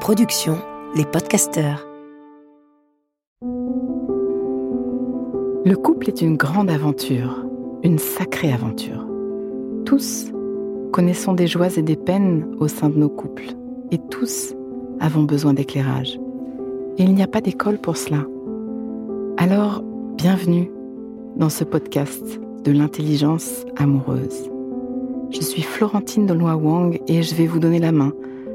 production, les podcasteurs. Le couple est une grande aventure, une sacrée aventure. Tous connaissons des joies et des peines au sein de nos couples, et tous avons besoin d'éclairage. Et il n'y a pas d'école pour cela. Alors, bienvenue dans ce podcast de l'intelligence amoureuse. Je suis Florentine de Wang et je vais vous donner la main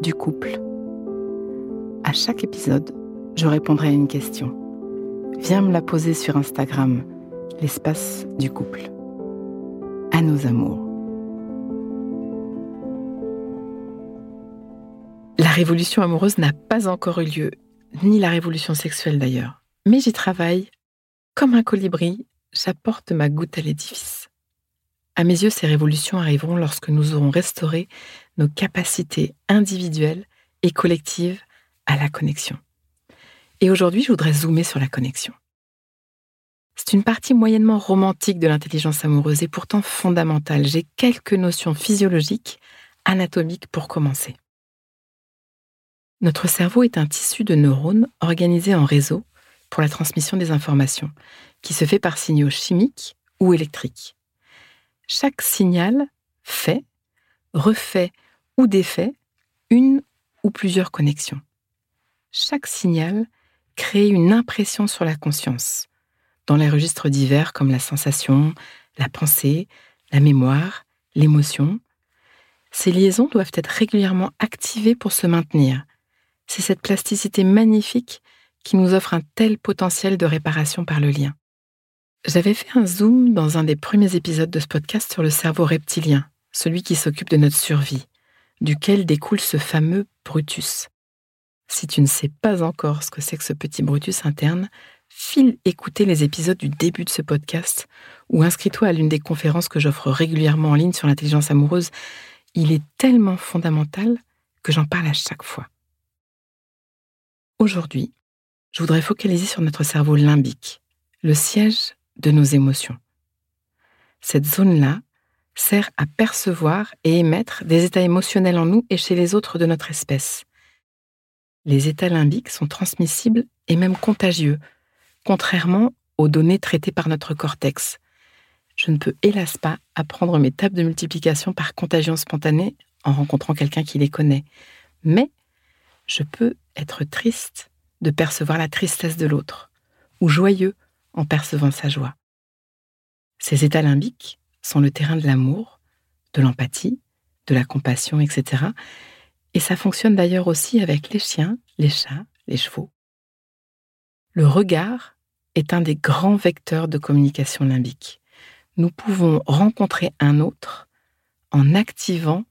du couple. À chaque épisode, je répondrai à une question. Viens me la poser sur Instagram, l'espace du couple. À nos amours. La révolution amoureuse n'a pas encore eu lieu, ni la révolution sexuelle d'ailleurs. Mais j'y travaille. Comme un colibri, j'apporte ma goutte à l'édifice. À mes yeux, ces révolutions arriveront lorsque nous aurons restauré nos capacités individuelles et collectives à la connexion. Et aujourd'hui, je voudrais zoomer sur la connexion. C'est une partie moyennement romantique de l'intelligence amoureuse et pourtant fondamentale. J'ai quelques notions physiologiques, anatomiques pour commencer. Notre cerveau est un tissu de neurones organisés en réseau pour la transmission des informations, qui se fait par signaux chimiques ou électriques. Chaque signal fait, refait ou défait une ou plusieurs connexions. Chaque signal crée une impression sur la conscience, dans les registres divers comme la sensation, la pensée, la mémoire, l'émotion. Ces liaisons doivent être régulièrement activées pour se maintenir. C'est cette plasticité magnifique qui nous offre un tel potentiel de réparation par le lien. J'avais fait un zoom dans un des premiers épisodes de ce podcast sur le cerveau reptilien, celui qui s'occupe de notre survie duquel découle ce fameux Brutus. Si tu ne sais pas encore ce que c'est que ce petit Brutus interne, file écouter les épisodes du début de ce podcast ou inscris-toi à l'une des conférences que j'offre régulièrement en ligne sur l'intelligence amoureuse. Il est tellement fondamental que j'en parle à chaque fois. Aujourd'hui, je voudrais focaliser sur notre cerveau limbique, le siège de nos émotions. Cette zone-là sert à percevoir et émettre des états émotionnels en nous et chez les autres de notre espèce. Les états limbiques sont transmissibles et même contagieux, contrairement aux données traitées par notre cortex. Je ne peux hélas pas apprendre mes tables de multiplication par contagion spontanée en rencontrant quelqu'un qui les connaît, mais je peux être triste de percevoir la tristesse de l'autre, ou joyeux en percevant sa joie. Ces états limbiques sont le terrain de l'amour, de l'empathie, de la compassion, etc. Et ça fonctionne d'ailleurs aussi avec les chiens, les chats, les chevaux. Le regard est un des grands vecteurs de communication limbique. Nous pouvons rencontrer un autre en activant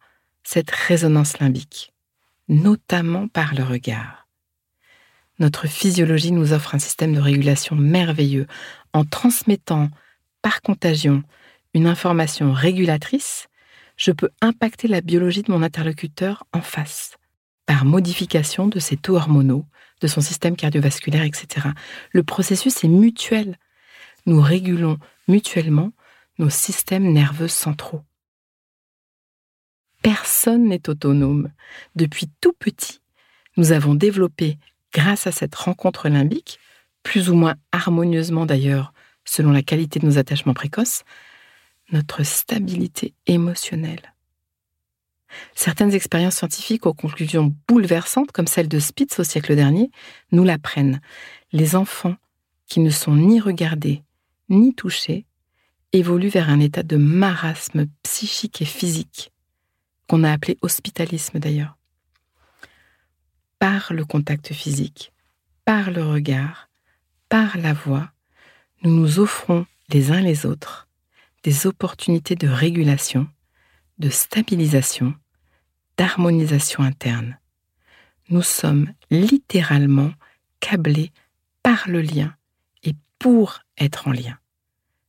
cette résonance limbique, notamment par le regard. Notre physiologie nous offre un système de régulation merveilleux en transmettant par contagion une information régulatrice, je peux impacter la biologie de mon interlocuteur en face, par modification de ses taux hormonaux, de son système cardiovasculaire, etc. Le processus est mutuel. Nous régulons mutuellement nos systèmes nerveux centraux. Personne n'est autonome. Depuis tout petit, nous avons développé, grâce à cette rencontre limbique, plus ou moins harmonieusement d'ailleurs, selon la qualité de nos attachements précoces, notre stabilité émotionnelle. Certaines expériences scientifiques aux conclusions bouleversantes, comme celle de Spitz au siècle dernier, nous l'apprennent. Les enfants qui ne sont ni regardés ni touchés évoluent vers un état de marasme psychique et physique, qu'on a appelé hospitalisme d'ailleurs. Par le contact physique, par le regard, par la voix, nous nous offrons les uns les autres des opportunités de régulation, de stabilisation, d'harmonisation interne. nous sommes littéralement câblés par le lien et pour être en lien.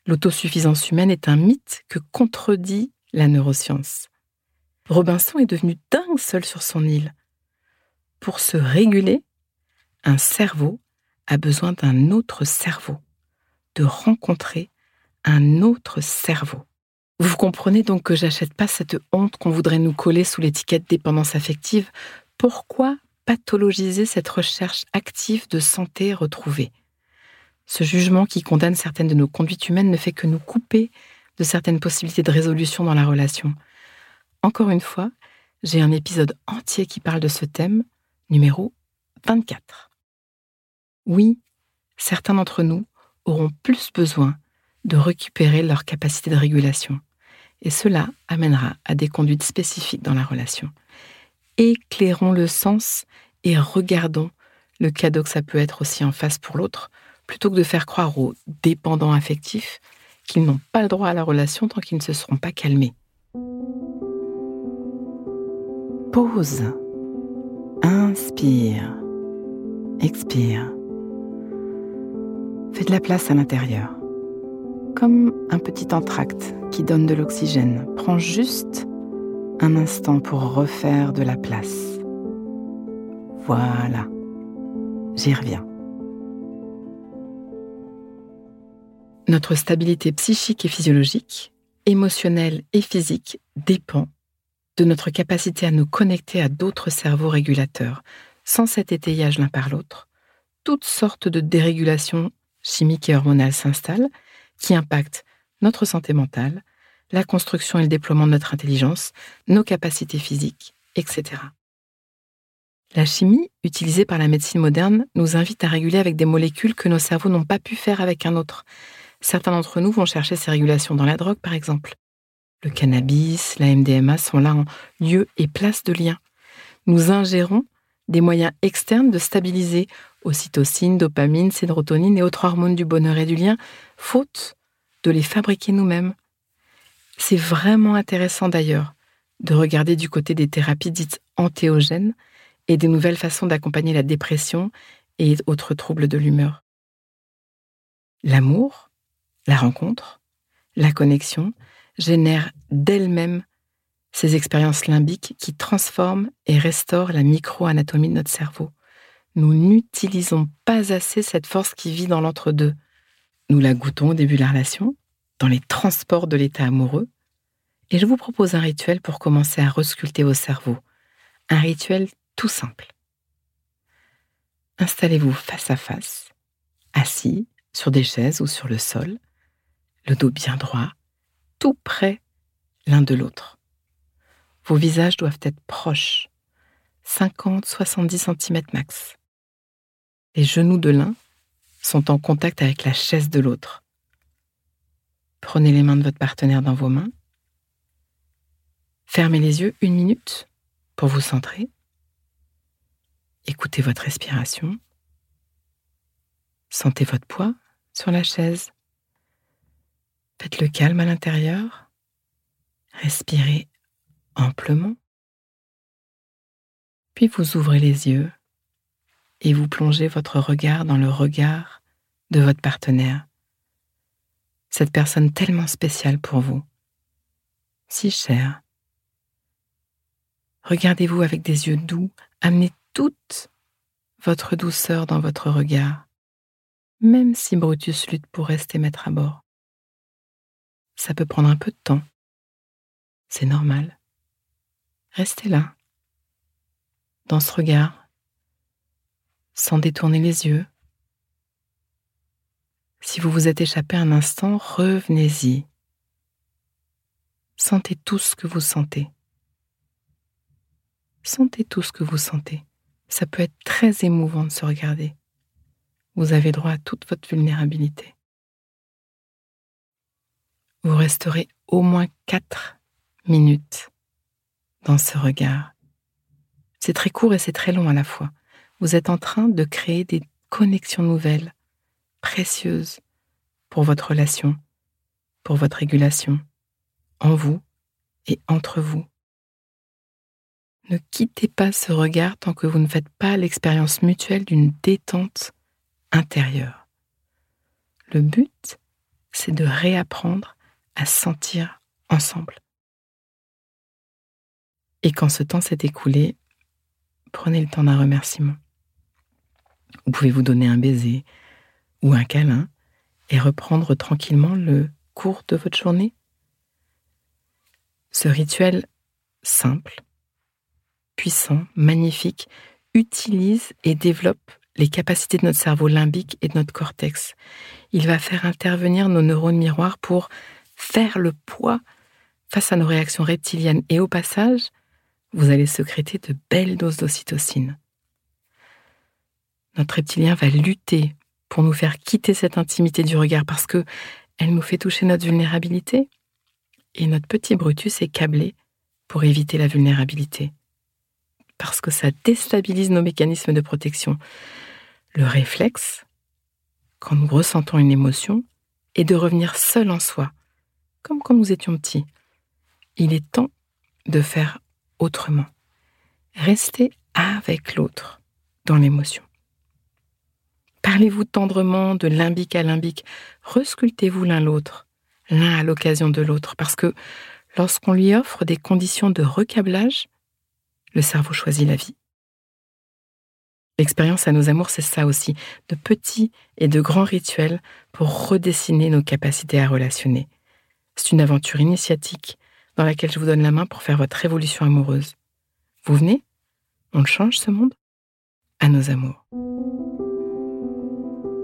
L'autosuffisance humaine est un mythe que contredit la neuroscience. Robinson est devenu dingue seul sur son île. Pour se réguler, un cerveau a besoin d'un autre cerveau, de rencontrer un autre cerveau. Vous comprenez donc que j'achète pas cette honte qu'on voudrait nous coller sous l'étiquette dépendance affective. Pourquoi pathologiser cette recherche active de santé retrouvée? Ce jugement qui condamne certaines de nos conduites humaines ne fait que nous couper de certaines possibilités de résolution dans la relation. Encore une fois, j'ai un épisode entier qui parle de ce thème, numéro 24. Oui, certains d'entre nous auront plus besoin de récupérer leur capacité de régulation et cela amènera à des conduites spécifiques dans la relation. Éclairons le sens et regardons le cadeau que ça peut être aussi en face pour l'autre, plutôt que de faire croire aux dépendants affectifs qu'ils n'ont pas le droit à la relation tant qu'ils ne se seront pas calmés. Pause. Inspire. Expire. Fais de la place à l'intérieur comme un petit entracte qui donne de l'oxygène. Prends juste un instant pour refaire de la place. Voilà, j'y reviens. Notre stabilité psychique et physiologique, émotionnelle et physique dépend de notre capacité à nous connecter à d'autres cerveaux régulateurs. Sans cet étayage l'un par l'autre, toutes sortes de dérégulations chimiques et hormonales s'installent qui impactent notre santé mentale, la construction et le déploiement de notre intelligence, nos capacités physiques, etc. La chimie, utilisée par la médecine moderne, nous invite à réguler avec des molécules que nos cerveaux n'ont pas pu faire avec un autre. Certains d'entre nous vont chercher ces régulations dans la drogue, par exemple. Le cannabis, la MDMA sont là en lieu et place de lien. Nous ingérons des moyens externes de stabiliser ocytocine, dopamine, sérotonine et autres hormones du bonheur et du lien, faute de les fabriquer nous-mêmes. C'est vraiment intéressant d'ailleurs de regarder du côté des thérapies dites antéogènes et des nouvelles façons d'accompagner la dépression et autres troubles de l'humeur. L'amour, la rencontre, la connexion génèrent d'elles-mêmes ces expériences limbiques qui transforment et restaurent la micro-anatomie de notre cerveau. Nous n'utilisons pas assez cette force qui vit dans l'entre-deux. Nous la goûtons au début de la relation, dans les transports de l'état amoureux, et je vous propose un rituel pour commencer à resculpter vos cerveaux. Un rituel tout simple. Installez-vous face à face, assis sur des chaises ou sur le sol, le dos bien droit, tout près l'un de l'autre. Vos visages doivent être proches, 50-70 cm max. Les genoux de l'un sont en contact avec la chaise de l'autre. Prenez les mains de votre partenaire dans vos mains. Fermez les yeux une minute pour vous centrer. Écoutez votre respiration. Sentez votre poids sur la chaise. Faites le calme à l'intérieur. Respirez amplement. Puis vous ouvrez les yeux et vous plongez votre regard dans le regard de votre partenaire, cette personne tellement spéciale pour vous, si chère. Regardez-vous avec des yeux doux, amenez toute votre douceur dans votre regard, même si Brutus lutte pour rester maître à bord. Ça peut prendre un peu de temps. C'est normal. Restez là, dans ce regard, sans détourner les yeux. Si vous vous êtes échappé un instant, revenez-y. Sentez tout ce que vous sentez. Sentez tout ce que vous sentez. Ça peut être très émouvant de se regarder. Vous avez droit à toute votre vulnérabilité. Vous resterez au moins quatre minutes dans ce regard. C'est très court et c'est très long à la fois. Vous êtes en train de créer des connexions nouvelles, précieuses, pour votre relation, pour votre régulation, en vous et entre vous. Ne quittez pas ce regard tant que vous ne faites pas l'expérience mutuelle d'une détente intérieure. Le but, c'est de réapprendre à sentir ensemble. Et quand ce temps s'est écoulé, prenez le temps d'un remerciement. Vous pouvez vous donner un baiser ou un câlin et reprendre tranquillement le cours de votre journée. Ce rituel simple, puissant, magnifique, utilise et développe les capacités de notre cerveau limbique et de notre cortex. Il va faire intervenir nos neurones miroirs pour faire le poids face à nos réactions reptiliennes et au passage, vous allez sécréter de belles doses d'ocytocine. Notre reptilien va lutter pour nous faire quitter cette intimité du regard parce que elle nous fait toucher notre vulnérabilité et notre petit Brutus est câblé pour éviter la vulnérabilité parce que ça déstabilise nos mécanismes de protection. Le réflexe, quand nous ressentons une émotion, est de revenir seul en soi, comme quand nous étions petits. Il est temps de faire autrement. Restez avec l'autre dans l'émotion. Parlez-vous tendrement de limbique à limbique. Resculptez-vous l'un l'autre, l'un à l'occasion de l'autre, parce que lorsqu'on lui offre des conditions de recablage, le cerveau choisit la vie. L'expérience à nos amours, c'est ça aussi, de petits et de grands rituels pour redessiner nos capacités à relationner. C'est une aventure initiatique dans laquelle je vous donne la main pour faire votre révolution amoureuse. Vous venez On change ce monde? À nos amours.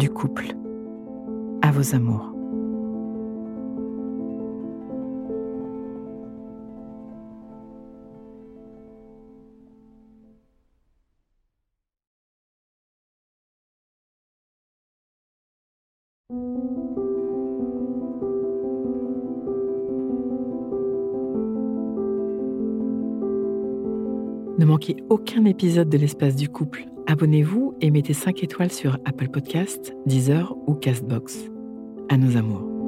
du couple. À vos amours. Ne manquez aucun épisode de l'espace du couple. Abonnez-vous et mettez 5 étoiles sur Apple Podcasts, Deezer ou Castbox. À nos amours.